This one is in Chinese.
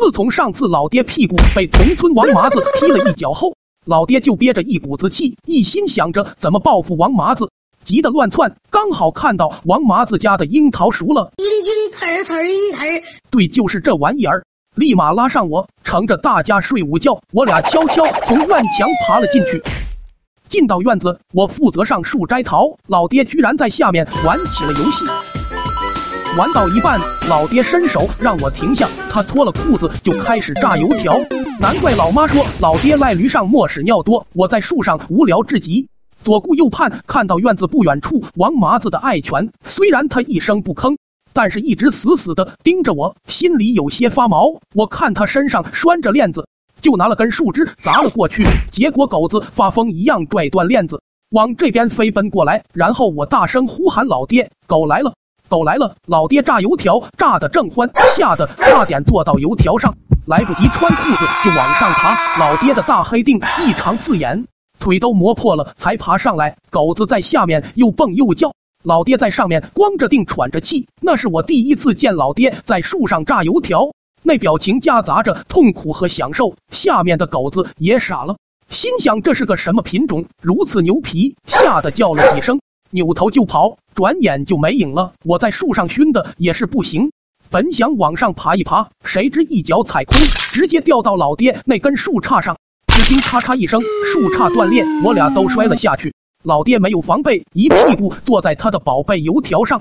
自从上次老爹屁股被同村王麻子踢了一脚后，老爹就憋着一股子气，一心想着怎么报复王麻子，急得乱窜。刚好看到王麻子家的樱桃熟了，樱樱桃桃樱桃，对，就是这玩意儿。立马拉上我，乘着大家睡午觉，我俩悄悄从院墙爬了进去。进到院子，我负责上树摘桃，老爹居然在下面玩起了游戏。玩到一半，老爹伸手让我停下，他脱了裤子就开始炸油条。难怪老妈说老爹赖驴上磨屎尿多。我在树上无聊至极，左顾右盼，看到院子不远处王麻子的爱犬，虽然他一声不吭。但是，一直死死的盯着我，心里有些发毛。我看他身上拴着链子，就拿了根树枝砸了过去。结果狗子发疯一样拽断链子，往这边飞奔过来。然后我大声呼喊：“老爹，狗来了，狗来了！”老爹炸油条炸得正欢，吓得差点坐到油条上，来不及穿裤子就往上爬。老爹的大黑腚异常刺眼，腿都磨破了才爬上来。狗子在下面又蹦又叫。老爹在上面光着腚喘着气，那是我第一次见老爹在树上炸油条，那表情夹杂着痛苦和享受。下面的狗子也傻了，心想这是个什么品种，如此牛皮，吓得叫了几声，扭头就跑，转眼就没影了。我在树上熏的也是不行，本想往上爬一爬，谁知一脚踩空，直接掉到老爹那根树杈上，只听咔嚓一声，树杈断裂，我俩都摔了下去。老爹没有防备，一屁股坐在他的宝贝油条上。